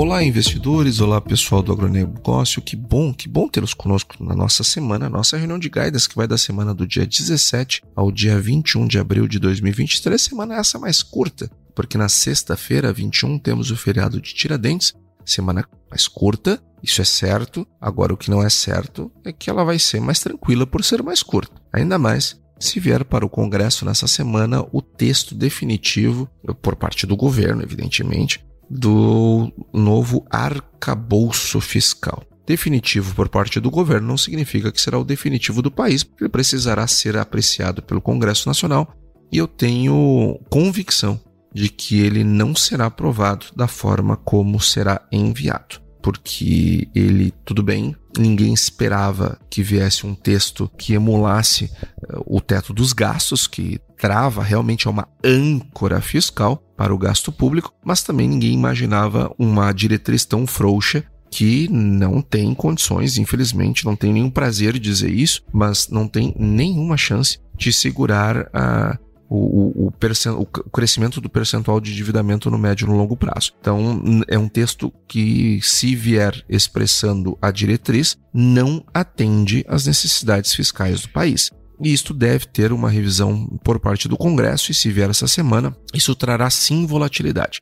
Olá, investidores, olá pessoal do agronegócio, que bom, que bom tê-los conosco na nossa semana, nossa reunião de guidance que vai da semana do dia 17 ao dia 21 de abril de 2023, semana essa mais curta, porque na sexta-feira, 21, temos o feriado de Tiradentes, semana mais curta, isso é certo, agora o que não é certo é que ela vai ser mais tranquila por ser mais curta, ainda mais se vier para o Congresso nessa semana o texto definitivo, por parte do governo, evidentemente, do novo arcabouço fiscal. Definitivo por parte do governo não significa que será o definitivo do país, ele precisará ser apreciado pelo Congresso Nacional e eu tenho convicção de que ele não será aprovado da forma como será enviado. Porque ele, tudo bem, ninguém esperava que viesse um texto que emulasse uh, o teto dos gastos, que trava realmente é uma âncora fiscal para o gasto público, mas também ninguém imaginava uma diretriz tão frouxa que não tem condições, infelizmente, não tem nenhum prazer de dizer isso, mas não tem nenhuma chance de segurar a, o, o, o, o, crescimento do percentual de endividamento no médio e no longo prazo. Então, é um texto que, se vier expressando a diretriz, não atende às necessidades fiscais do país e isto deve ter uma revisão por parte do Congresso, e se vier essa semana, isso trará sim volatilidade.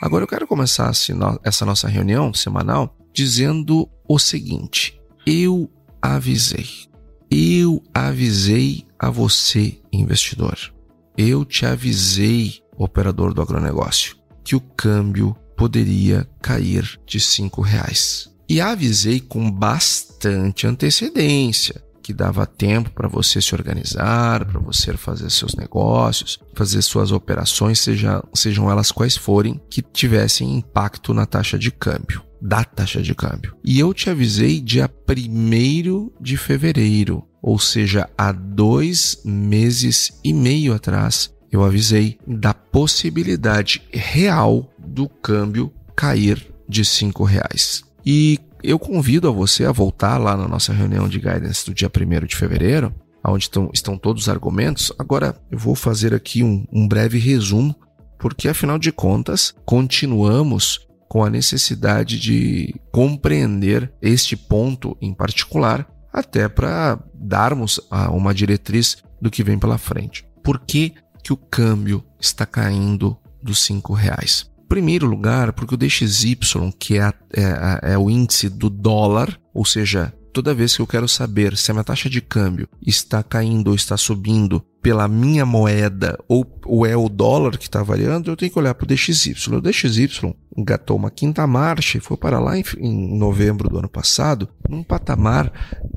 Agora eu quero começar essa nossa reunião semanal dizendo o seguinte: eu avisei, eu avisei a você, investidor, eu te avisei, operador do agronegócio, que o câmbio poderia cair de cinco reais. E avisei com bastante antecedência que dava tempo para você se organizar, para você fazer seus negócios, fazer suas operações, seja, sejam elas quais forem, que tivessem impacto na taxa de câmbio, da taxa de câmbio. E eu te avisei dia 1 de fevereiro, ou seja, há dois meses e meio atrás, eu avisei da possibilidade real do câmbio cair de cinco reais. E eu convido a você a voltar lá na nossa reunião de guidance do dia 1 de fevereiro, onde estão, estão todos os argumentos. Agora eu vou fazer aqui um, um breve resumo, porque afinal de contas, continuamos com a necessidade de compreender este ponto em particular, até para darmos uma diretriz do que vem pela frente. Por que, que o câmbio está caindo dos cinco reais? Primeiro lugar, porque o DXY, que é, é, é, o índice do dólar, ou seja, toda vez que eu quero saber se a minha taxa de câmbio está caindo ou está subindo pela minha moeda ou, ou é o dólar que está variando, eu tenho que olhar para o DXY. O DXY engatou uma quinta marcha e foi para lá em, em novembro do ano passado, num patamar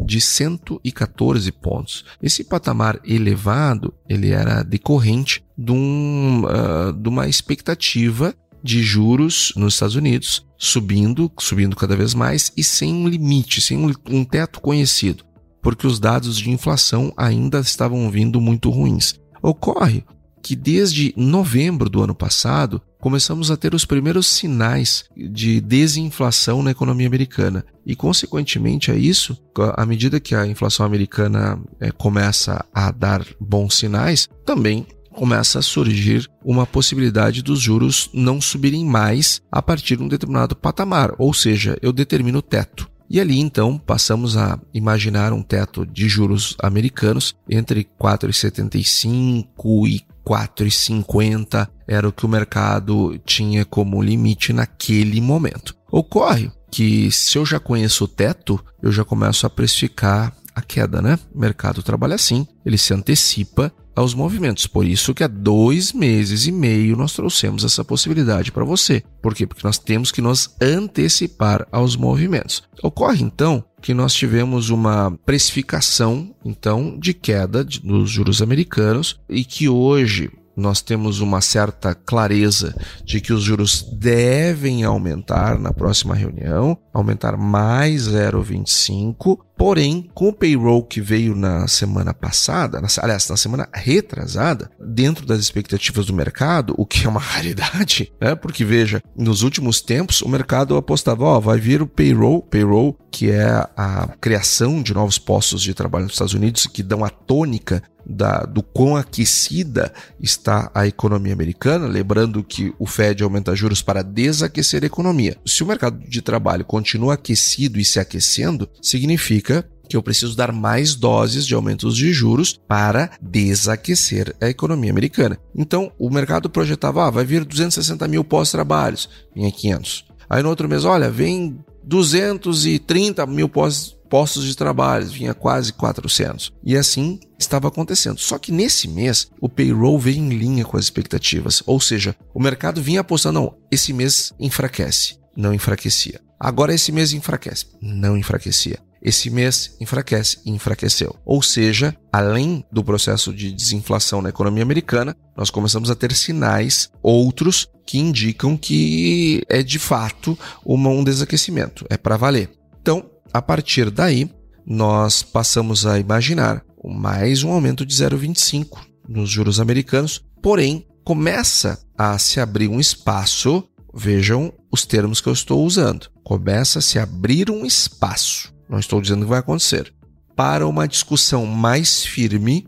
de 114 pontos. Esse patamar elevado, ele era decorrente de, um, uh, de uma expectativa de juros nos Estados Unidos, subindo, subindo cada vez mais e sem um limite, sem um, teto conhecido, porque os dados de inflação ainda estavam vindo muito ruins. Ocorre que desde novembro do ano passado começamos a ter os primeiros sinais de desinflação na economia americana. E, consequentemente a isso, à medida que a inflação americana é, começa a dar bons sinais, também começa a surgir uma possibilidade dos juros não subirem mais a partir de um determinado patamar, ou seja, eu determino o teto. E ali então passamos a imaginar um teto de juros americanos entre 4,75 e 4,50 era o que o mercado tinha como limite naquele momento. Ocorre que se eu já conheço o teto, eu já começo a precificar a queda, né? O mercado trabalha assim, ele se antecipa aos movimentos. Por isso que há dois meses e meio nós trouxemos essa possibilidade para você. Por quê? Porque nós temos que nos antecipar aos movimentos. Ocorre então que nós tivemos uma precificação então de queda dos juros americanos e que hoje nós temos uma certa clareza de que os juros devem aumentar na próxima reunião, aumentar mais 0,25, Porém, com o payroll que veio na semana passada, aliás, na semana retrasada, dentro das expectativas do mercado, o que é uma raridade, né? Porque veja, nos últimos tempos o mercado apostava, ó, vai vir o payroll, payroll que é a criação de novos postos de trabalho nos Estados Unidos que dão a tônica da, do quão aquecida está a economia americana, lembrando que o Fed aumenta juros para desaquecer a economia. Se o mercado de trabalho continua aquecido e se aquecendo, significa que eu preciso dar mais doses de aumentos de juros para desaquecer a economia americana. Então, o mercado projetava, ah, vai vir 260 mil pós-trabalhos, vinha 500. Aí no outro mês, olha, vem 230 mil pós postos de trabalho, vinha quase 400. E assim estava acontecendo. Só que nesse mês, o payroll veio em linha com as expectativas. Ou seja, o mercado vinha apostando, não, esse mês enfraquece. Não enfraquecia. Agora esse mês enfraquece. Não enfraquecia. Esse mês enfraquece e enfraqueceu. Ou seja, além do processo de desinflação na economia americana, nós começamos a ter sinais outros que indicam que é de fato um desaquecimento, é para valer. Então, a partir daí, nós passamos a imaginar mais um aumento de 0,25 nos juros americanos, porém começa a se abrir um espaço, vejam os termos que eu estou usando, começa a se abrir um espaço, não estou dizendo que vai acontecer, para uma discussão mais firme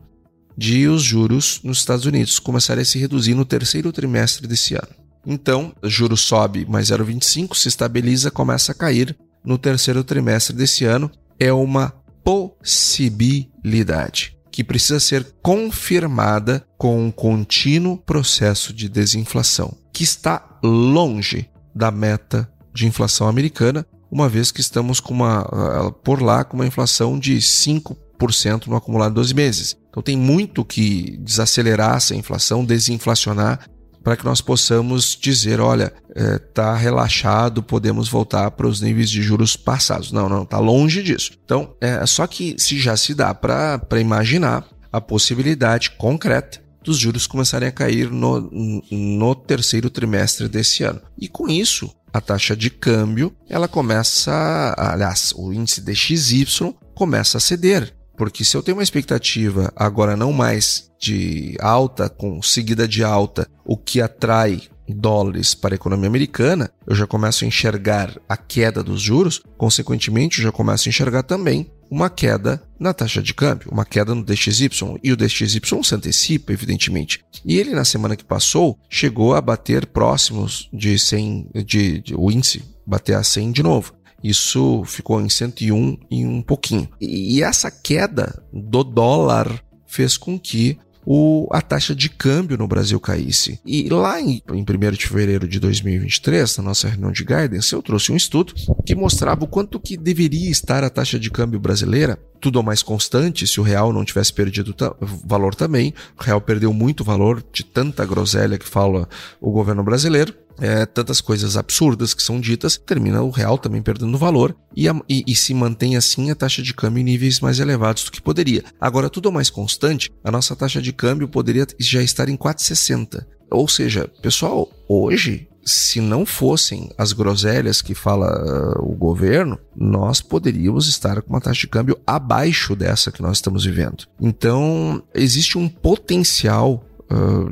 de os juros nos Estados Unidos começarem a se reduzir no terceiro trimestre desse ano. Então, juro sobe mais 0,25, se estabiliza, começa a cair no terceiro trimestre desse ano é uma possibilidade que precisa ser confirmada com um contínuo processo de desinflação, que está longe da meta de inflação americana, uma vez que estamos com uma ah, por lá com uma inflação de 5% no acumulado de 12 meses. Então tem muito que desacelerar essa inflação, desinflacionar para que nós possamos dizer, olha, está é, tá relaxado, podemos voltar para os níveis de juros passados. Não, não, está longe disso. Então, é só que se já se dá para imaginar a possibilidade concreta dos juros começarem a cair no, no terceiro trimestre desse ano. E com isso, a taxa de câmbio, ela começa, aliás, o índice DXY começa a ceder. Porque se eu tenho uma expectativa agora não mais de alta com seguida de alta, o que atrai dólares para a economia americana, eu já começo a enxergar a queda dos juros, consequentemente, eu já começo a enxergar também uma queda na taxa de câmbio, uma queda no DXY, e o DXY se antecipa, evidentemente. E ele, na semana que passou, chegou a bater próximos de 100, de, de o índice bater a 100 de novo. Isso ficou em 101 e um pouquinho. E essa queda do dólar fez com que o, a taxa de câmbio no Brasil caísse. E lá em, em 1 de fevereiro de 2023, na nossa reunião de guidance, eu trouxe um estudo que mostrava o quanto que deveria estar a taxa de câmbio brasileira tudo mais constante se o real não tivesse perdido valor também. O real perdeu muito valor de tanta groselha que fala o governo brasileiro é, tantas coisas absurdas que são ditas, termina o real também perdendo valor e, a, e, e, se mantém assim a taxa de câmbio em níveis mais elevados do que poderia. Agora, tudo mais constante, a nossa taxa de câmbio poderia já estar em 4,60. Ou seja, pessoal, hoje se não fossem as groselhas que fala uh, o governo, nós poderíamos estar com uma taxa de câmbio abaixo dessa que nós estamos vivendo. Então, existe um potencial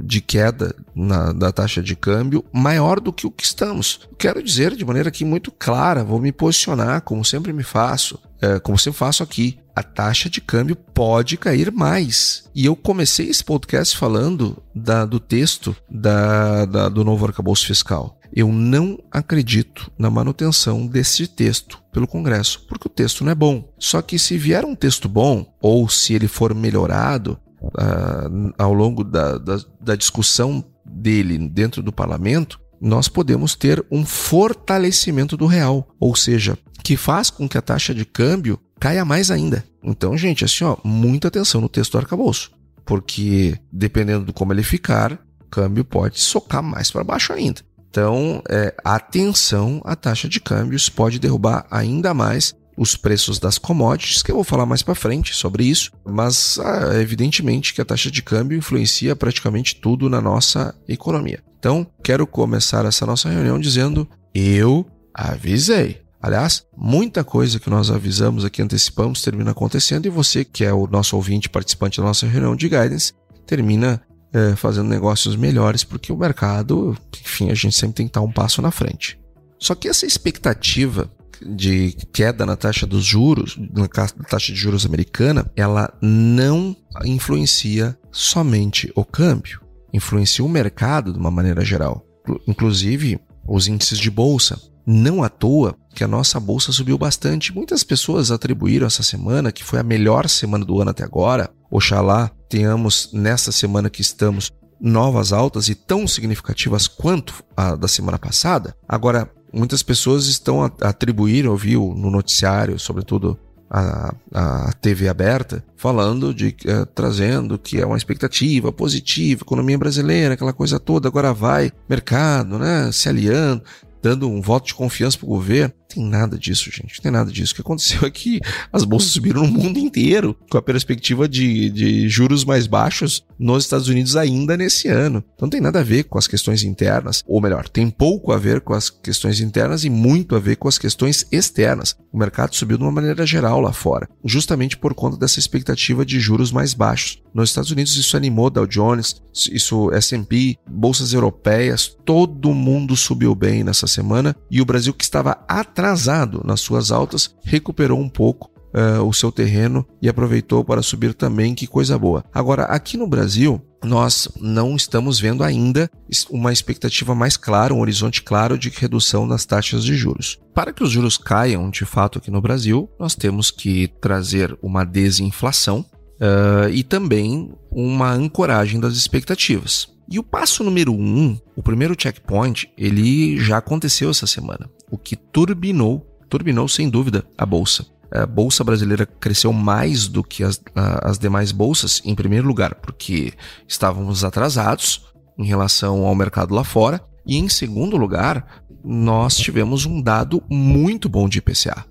de queda na, da taxa de câmbio maior do que o que estamos. Quero dizer de maneira aqui muito clara, vou me posicionar como sempre me faço, como sempre faço aqui. A taxa de câmbio pode cair mais. E eu comecei esse podcast falando da, do texto da, da, do novo arcabouço fiscal. Eu não acredito na manutenção desse texto pelo Congresso, porque o texto não é bom. Só que se vier um texto bom, ou se ele for melhorado, uh, ao longo da, da, da discussão dele dentro do parlamento, nós podemos ter um fortalecimento do real, ou seja, que faz com que a taxa de câmbio caia mais ainda. Então, gente, assim, ó, muita atenção no texto do arcabouço, porque dependendo de como ele ficar, o câmbio pode socar mais para baixo ainda. Então, é, atenção, a taxa de câmbios pode derrubar ainda mais os preços das commodities, que eu vou falar mais para frente sobre isso, mas ah, evidentemente que a taxa de câmbio influencia praticamente tudo na nossa economia. Então, quero começar essa nossa reunião dizendo: eu avisei. Aliás, muita coisa que nós avisamos aqui, antecipamos, termina acontecendo e você, que é o nosso ouvinte participante da nossa reunião de guidance, termina é, fazendo negócios melhores, porque o mercado, enfim, a gente sempre tem que estar um passo na frente. Só que essa expectativa de queda na taxa dos juros, na taxa de juros americana, ela não influencia somente o câmbio, influencia o mercado de uma maneira geral, inclusive os índices de bolsa. Não à toa que a nossa bolsa subiu bastante. Muitas pessoas atribuíram essa semana, que foi a melhor semana do ano até agora. Oxalá tenhamos nessa semana que estamos novas altas e tão significativas quanto a da semana passada. Agora, muitas pessoas estão a atribuir, ouviu no noticiário, sobretudo a, a TV aberta, falando de uh, trazendo que é uma expectativa positiva, economia brasileira, aquela coisa toda, agora vai, mercado, né, se aliando, dando um voto de confiança para o governo. Tem nada disso, gente. Não tem nada disso. O que aconteceu é que as bolsas subiram no mundo inteiro, com a perspectiva de, de juros mais baixos nos Estados Unidos ainda nesse ano. Então não tem nada a ver com as questões internas, ou melhor, tem pouco a ver com as questões internas e muito a ver com as questões externas. O mercado subiu de uma maneira geral lá fora, justamente por conta dessa expectativa de juros mais baixos. Nos Estados Unidos isso animou Dow Jones, isso S&P, bolsas europeias, todo mundo subiu bem nessa semana e o Brasil que estava atrasado nas suas altas recuperou um pouco uh, o seu terreno e aproveitou para subir também, que coisa boa. Agora, aqui no Brasil, nós não estamos vendo ainda uma expectativa mais clara, um horizonte claro de redução das taxas de juros. Para que os juros caiam de fato aqui no Brasil, nós temos que trazer uma desinflação uh, e também uma ancoragem das expectativas. E o passo número um, o primeiro checkpoint, ele já aconteceu essa semana, o que turbinou, turbinou sem dúvida a bolsa. A bolsa brasileira cresceu mais do que as, as demais bolsas, em primeiro lugar, porque estávamos atrasados em relação ao mercado lá fora, e em segundo lugar, nós tivemos um dado muito bom de IPCA.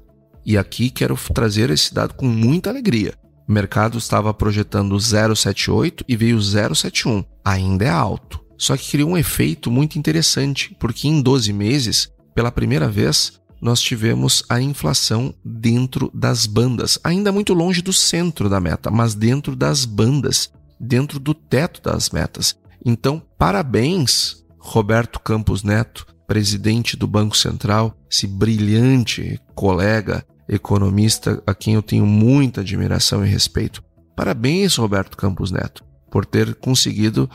E aqui quero trazer esse dado com muita alegria. O mercado estava projetando 0,78 e veio 0,71. Ainda é alto. Só que criou um efeito muito interessante, porque em 12 meses, pela primeira vez, nós tivemos a inflação dentro das bandas, ainda muito longe do centro da meta, mas dentro das bandas, dentro do teto das metas. Então, parabéns, Roberto Campos Neto, presidente do Banco Central, esse brilhante colega economista a quem eu tenho muita admiração e respeito. Parabéns, Roberto Campos Neto, por ter conseguido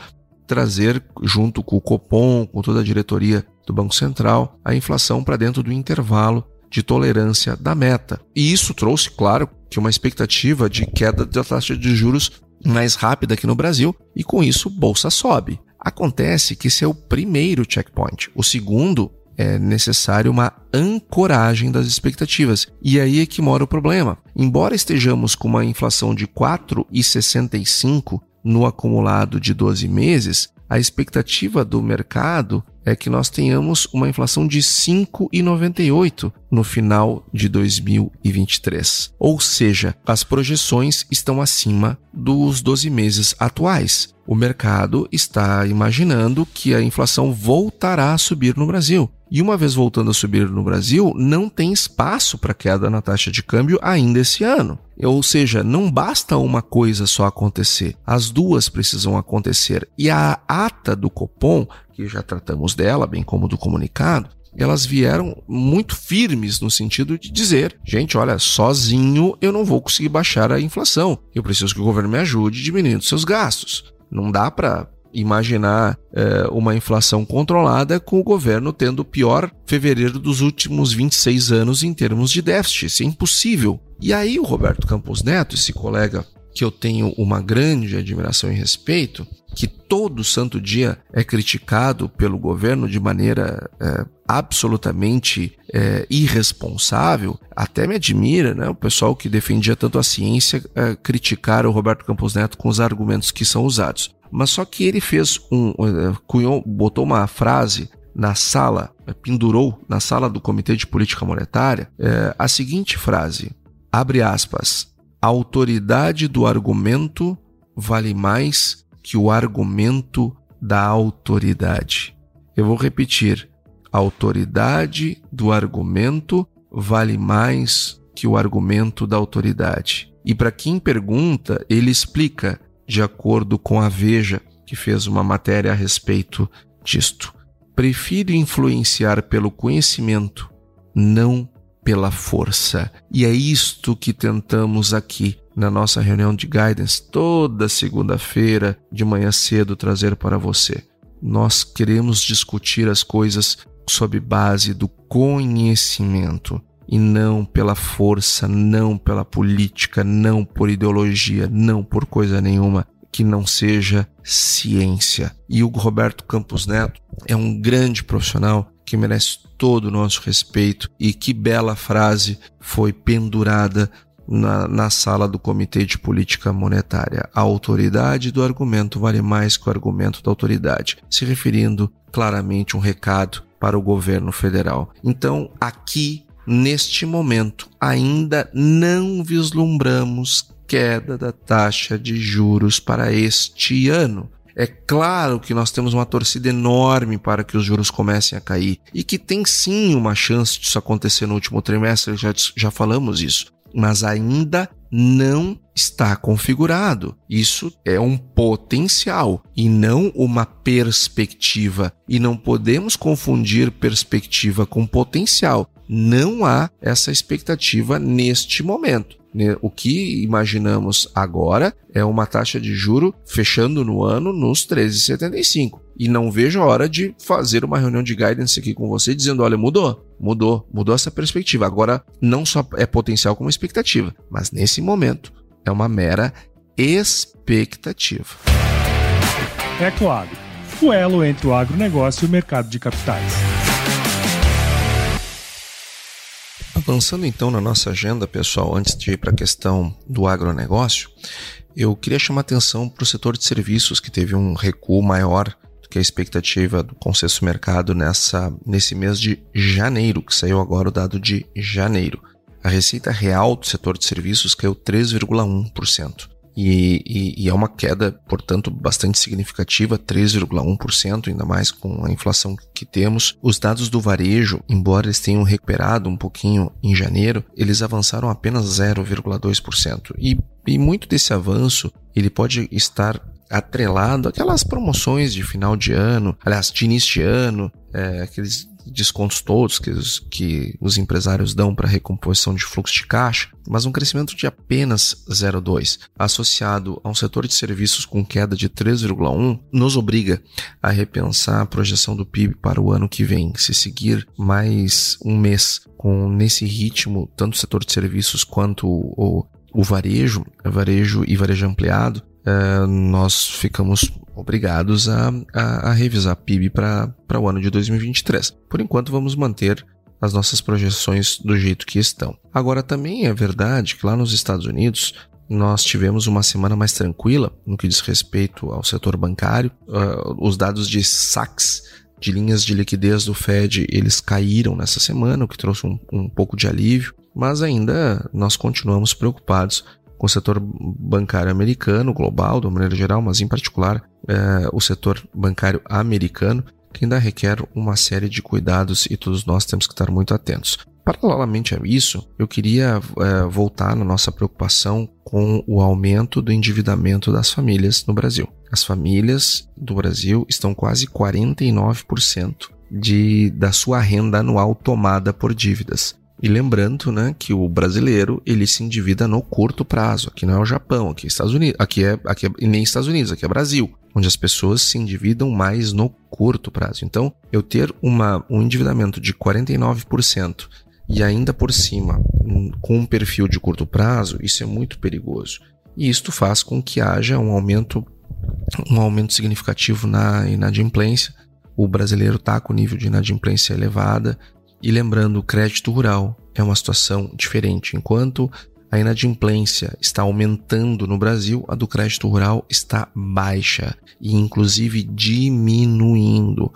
trazer, junto com o Copom, com toda a diretoria do Banco Central, a inflação para dentro do intervalo de tolerância da meta. E isso trouxe, claro, que uma expectativa de queda da taxa de juros mais rápida aqui no Brasil, e com isso bolsa sobe. Acontece que esse é o primeiro checkpoint. O segundo é necessário uma ancoragem das expectativas. E aí é que mora o problema. Embora estejamos com uma inflação de 4,65 no acumulado de 12 meses, a expectativa do mercado é que nós tenhamos uma inflação de 5,98 no final de 2023. Ou seja, as projeções estão acima dos 12 meses atuais. O mercado está imaginando que a inflação voltará a subir no Brasil. E uma vez voltando a subir no Brasil, não tem espaço para queda na taxa de câmbio ainda esse ano. Ou seja, não basta uma coisa só acontecer, as duas precisam acontecer. E a ata do Copom, que já tratamos dela, bem como do comunicado, elas vieram muito firmes no sentido de dizer: gente, olha, sozinho eu não vou conseguir baixar a inflação. Eu preciso que o governo me ajude diminuindo seus gastos. Não dá para imaginar é, uma inflação controlada com o governo tendo o pior fevereiro dos últimos 26 anos em termos de déficit. Isso é impossível. E aí o Roberto Campos Neto, esse colega que eu tenho uma grande admiração e respeito, que todo santo dia é criticado pelo governo de maneira é, absolutamente é, irresponsável, até me admira, né? O pessoal que defendia tanto a ciência é, criticar o Roberto Campos Neto com os argumentos que são usados. Mas só que ele fez um, é, cunhou, botou uma frase na sala, é, pendurou na sala do Comitê de Política Monetária é, a seguinte frase: abre aspas, a autoridade do argumento vale mais que o argumento da autoridade. Eu vou repetir: a autoridade do argumento vale mais que o argumento da autoridade. E para quem pergunta, ele explica, de acordo com a Veja, que fez uma matéria a respeito disto. Prefiro influenciar pelo conhecimento, não pela força. E é isto que tentamos aqui na nossa reunião de guidance toda segunda-feira de manhã cedo trazer para você. Nós queremos discutir as coisas sob base do conhecimento e não pela força, não pela política, não por ideologia, não por coisa nenhuma que não seja ciência. E o Roberto Campos Neto é um grande profissional que merece todo o nosso respeito e que bela frase foi pendurada na, na sala do Comitê de Política Monetária. A autoridade do argumento vale mais que o argumento da autoridade, se referindo claramente um recado para o governo federal. Então, aqui, neste momento, ainda não vislumbramos queda da taxa de juros para este ano. É claro que nós temos uma torcida enorme para que os juros comecem a cair e que tem sim uma chance disso acontecer no último trimestre, já, já falamos isso mas ainda não está configurado. Isso é um potencial e não uma perspectiva. E não podemos confundir perspectiva com potencial. Não há essa expectativa neste momento. Né? O que imaginamos agora é uma taxa de juro fechando no ano nos 13,75. E não vejo a hora de fazer uma reunião de guidance aqui com você dizendo: olha, mudou, mudou, mudou essa perspectiva. Agora não só é potencial como expectativa, mas nesse momento é uma mera expectativa. Ecoagro, o elo entre o agronegócio e o mercado de capitais. Avançando então na nossa agenda, pessoal, antes de ir para a questão do agronegócio, eu queria chamar atenção para o setor de serviços, que teve um recuo maior do que a expectativa do consenso mercado nessa, nesse mês de janeiro, que saiu agora o dado de janeiro. A receita real do setor de serviços caiu 3,1%. E, e, e, é uma queda, portanto, bastante significativa, 3,1%, ainda mais com a inflação que temos. Os dados do varejo, embora eles tenham recuperado um pouquinho em janeiro, eles avançaram apenas 0,2%. E, e muito desse avanço ele pode estar atrelado àquelas promoções de final de ano, aliás, de início de ano, é, aqueles descontos todos que os, que os empresários dão para recomposição de fluxo de caixa, mas um crescimento de apenas 0,2, associado a um setor de serviços com queda de 3,1, nos obriga a repensar a projeção do PIB para o ano que vem. Se seguir mais um mês com nesse ritmo, tanto o setor de serviços quanto o, o varejo, varejo e varejo ampliado, uh, nós ficamos obrigados a, a, a revisar PIB para o ano de 2023. Por enquanto, vamos manter as nossas projeções do jeito que estão. Agora, também é verdade que lá nos Estados Unidos nós tivemos uma semana mais tranquila no que diz respeito ao setor bancário. Uh, os dados de saques de linhas de liquidez do Fed eles caíram nessa semana, o que trouxe um, um pouco de alívio, mas ainda nós continuamos preocupados o setor bancário americano, global, de uma maneira geral, mas em particular é, o setor bancário americano, que ainda requer uma série de cuidados e todos nós temos que estar muito atentos. Paralelamente a isso, eu queria é, voltar na nossa preocupação com o aumento do endividamento das famílias no Brasil. As famílias do Brasil estão quase 49% de, da sua renda anual tomada por dívidas. E lembrando, né, que o brasileiro ele se endivida no curto prazo. Aqui não é o Japão, aqui é Estados Unidos, aqui é, aqui é nem Estados Unidos, aqui é Brasil, onde as pessoas se endividam mais no curto prazo. Então, eu ter uma, um endividamento de 49% e ainda por cima com um perfil de curto prazo, isso é muito perigoso. e isto faz com que haja um aumento, um aumento significativo na inadimplência. O brasileiro está com nível de inadimplência elevada, e lembrando, o crédito rural é uma situação diferente. Enquanto a inadimplência está aumentando no Brasil, a do crédito rural está baixa e, inclusive, diminuindo.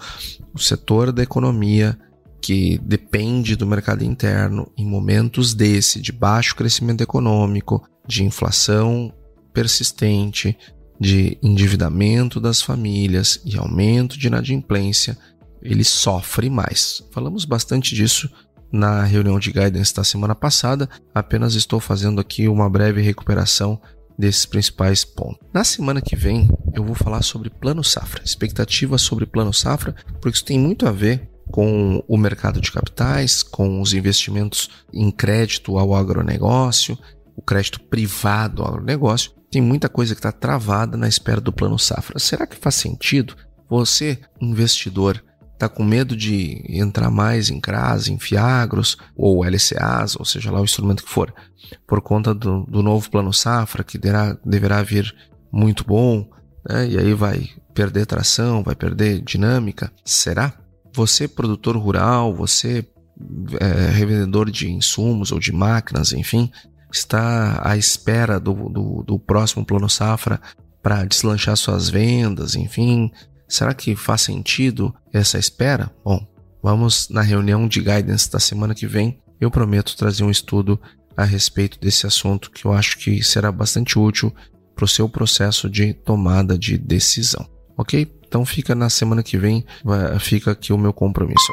O setor da economia que depende do mercado interno em momentos desse de baixo crescimento econômico, de inflação persistente, de endividamento das famílias e aumento de inadimplência, ele sofre mais. Falamos bastante disso na reunião de guidance da semana passada, apenas estou fazendo aqui uma breve recuperação desses principais pontos. Na semana que vem, eu vou falar sobre plano safra, expectativas sobre plano safra, porque isso tem muito a ver com o mercado de capitais, com os investimentos em crédito ao agronegócio, o crédito privado ao agronegócio. Tem muita coisa que está travada na espera do plano safra. Será que faz sentido você, investidor, está com medo de entrar mais em CRAS, em FIAGROS ou LCAs, ou seja lá o instrumento que for, por conta do, do novo plano safra, que deverá, deverá vir muito bom, né? e aí vai perder tração, vai perder dinâmica. Será? Você, produtor rural, você, é, revendedor de insumos ou de máquinas, enfim, está à espera do, do, do próximo plano safra para deslanchar suas vendas, enfim, Será que faz sentido essa espera? Bom, vamos na reunião de guidance da semana que vem. Eu prometo trazer um estudo a respeito desse assunto que eu acho que será bastante útil para o seu processo de tomada de decisão. Ok? Então fica na semana que vem, fica aqui o meu compromisso.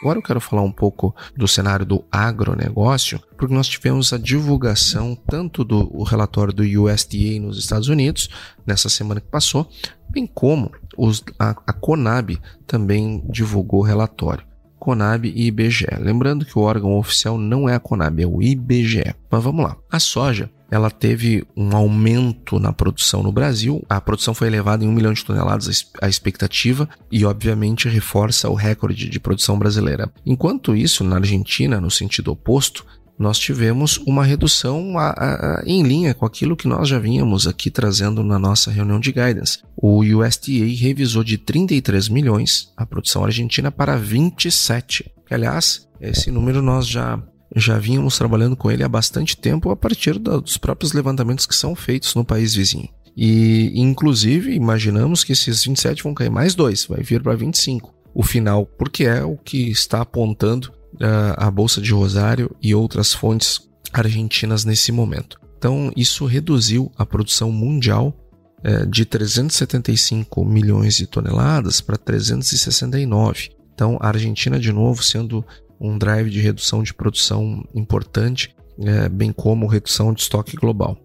Agora eu quero falar um pouco do cenário do agronegócio, porque nós tivemos a divulgação tanto do relatório do USDA nos Estados Unidos, nessa semana que passou, bem como os, a, a Conab também divulgou relatório. Conab e IBGE. Lembrando que o órgão oficial não é a Conab, é o IBGE. Mas vamos lá. A soja ela teve um aumento na produção no Brasil. A produção foi elevada em um milhão de toneladas a expectativa e, obviamente, reforça o recorde de produção brasileira. Enquanto isso, na Argentina, no sentido oposto, nós tivemos uma redução a, a, a, em linha com aquilo que nós já vínhamos aqui trazendo na nossa reunião de guidance. O USDA revisou de 33 milhões a produção argentina para 27. Que, aliás, esse número nós já já vínhamos trabalhando com ele há bastante tempo a partir dos próprios levantamentos que são feitos no país vizinho. E, inclusive, imaginamos que esses 27 vão cair mais dois, vai vir para 25. O final, porque é o que está apontando uh, a Bolsa de Rosário e outras fontes argentinas nesse momento. Então, isso reduziu a produção mundial uh, de 375 milhões de toneladas para 369. Então, a Argentina, de novo, sendo um drive de redução de produção importante, é, bem como redução de estoque global.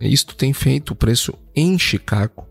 Isto tem feito o preço em Chicago,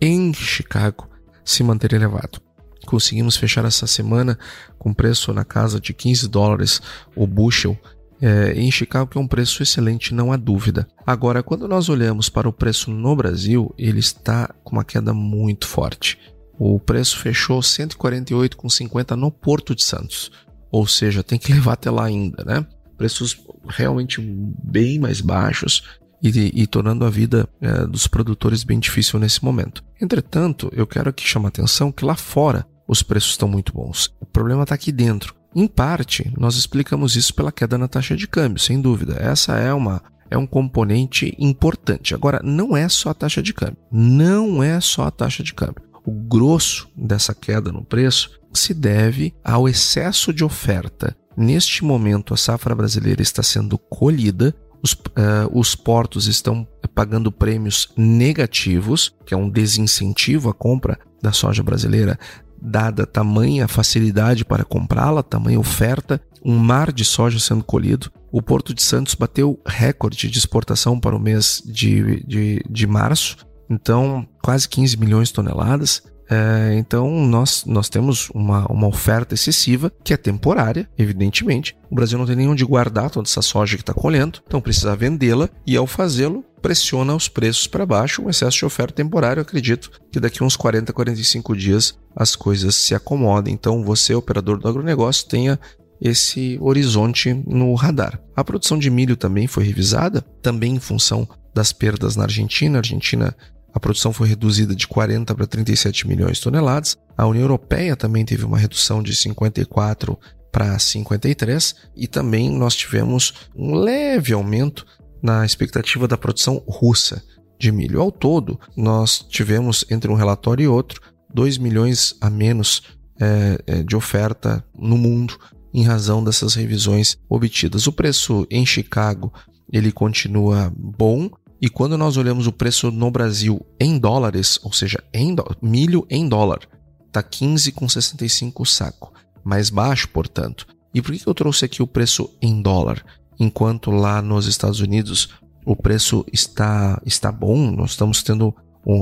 em Chicago, se manter elevado. Conseguimos fechar essa semana com preço na casa de 15 dólares o bushel é, em Chicago, que é um preço excelente, não há dúvida. Agora, quando nós olhamos para o preço no Brasil, ele está com uma queda muito forte. O preço fechou 148,50 no Porto de Santos ou seja, tem que levar até lá ainda, né? Preços realmente bem mais baixos e, e tornando a vida é, dos produtores bem difícil nesse momento. Entretanto, eu quero aqui chamar a atenção que lá fora os preços estão muito bons. O problema está aqui dentro. Em parte, nós explicamos isso pela queda na taxa de câmbio, sem dúvida. Essa é uma é um componente importante. Agora, não é só a taxa de câmbio. Não é só a taxa de câmbio. O grosso dessa queda no preço se deve ao excesso de oferta. Neste momento, a safra brasileira está sendo colhida, os, uh, os portos estão pagando prêmios negativos, que é um desincentivo à compra da soja brasileira, dada tamanha facilidade para comprá-la, tamanha oferta, um mar de soja sendo colhido. O Porto de Santos bateu recorde de exportação para o mês de, de, de março, então quase 15 milhões de toneladas. É, então, nós, nós temos uma, uma oferta excessiva que é temporária, evidentemente. O Brasil não tem nem onde guardar toda essa soja que está colhendo, então precisa vendê-la e, ao fazê-lo, pressiona os preços para baixo, um excesso de oferta temporário. acredito que daqui uns 40, 45 dias as coisas se acomodem. Então, você, operador do agronegócio, tenha esse horizonte no radar. A produção de milho também foi revisada, também em função das perdas na Argentina. A Argentina a produção foi reduzida de 40 para 37 milhões de toneladas. A União Europeia também teve uma redução de 54 para 53 e também nós tivemos um leve aumento na expectativa da produção russa de milho. Ao todo, nós tivemos entre um relatório e outro 2 milhões a menos é, é, de oferta no mundo em razão dessas revisões obtidas. O preço em Chicago ele continua bom e quando nós olhamos o preço no Brasil em dólares, ou seja, em milho em dólar, está 15,65 o saco, mais baixo, portanto. E por que eu trouxe aqui o preço em dólar, enquanto lá nos Estados Unidos o preço está está bom? Nós estamos tendo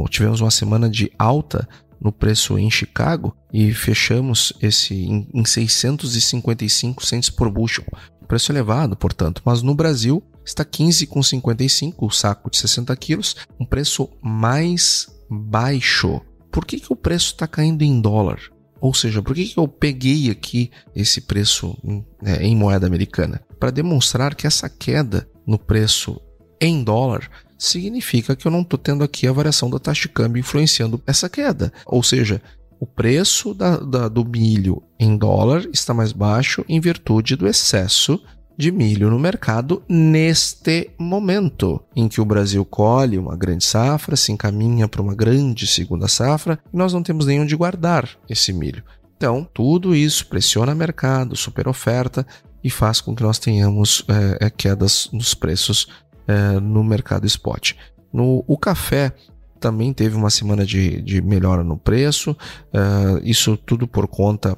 tivemos uma semana de alta no preço em Chicago e fechamos esse em, em 655 cents por bushel. Preço elevado, portanto, mas no Brasil está 15,55 o saco de 60 quilos, um preço mais baixo. Por que, que o preço está caindo em dólar? Ou seja, por que, que eu peguei aqui esse preço né, em moeda americana? Para demonstrar que essa queda no preço em dólar significa que eu não estou tendo aqui a variação da taxa de câmbio influenciando essa queda. Ou seja, o preço da, da, do milho em dólar está mais baixo em virtude do excesso de milho no mercado neste momento, em que o Brasil colhe uma grande safra, se encaminha para uma grande segunda safra e nós não temos nem onde guardar esse milho. Então, tudo isso pressiona o mercado, super oferta e faz com que nós tenhamos é, quedas nos preços é, no mercado spot. No, o café também teve uma semana de, de melhora no preço, é, isso tudo por conta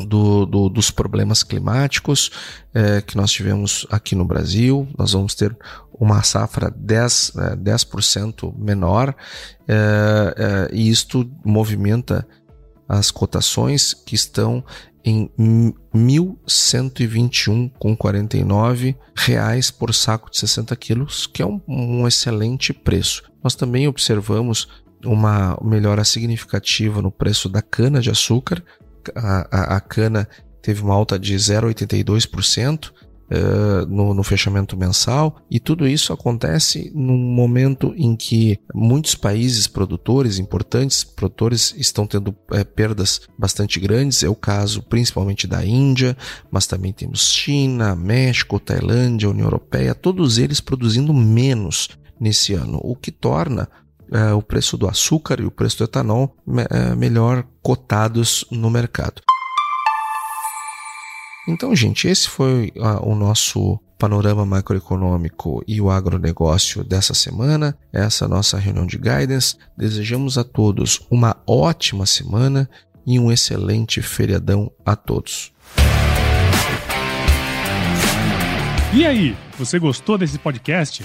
do, do, dos problemas climáticos é, que nós tivemos aqui no Brasil. Nós vamos ter uma safra 10%, é, 10 menor é, é, e isto movimenta as cotações que estão em 1.121,49 reais por saco de 60 quilos, que é um, um excelente preço. Nós também observamos uma melhora significativa no preço da cana de açúcar, a, a, a cana teve uma alta de 0,82%. Uh, no, no, fechamento mensal, e tudo isso acontece num momento em que muitos países produtores, importantes produtores, estão tendo é, perdas bastante grandes. É o caso principalmente da Índia, mas também temos China, México, Tailândia, União Europeia, todos eles produzindo menos nesse ano, o que torna é, o preço do açúcar e o preço do etanol é, melhor cotados no mercado. Então, gente, esse foi o nosso panorama macroeconômico e o agronegócio dessa semana, essa nossa reunião de guidance. Desejamos a todos uma ótima semana e um excelente feriadão a todos. E aí, você gostou desse podcast?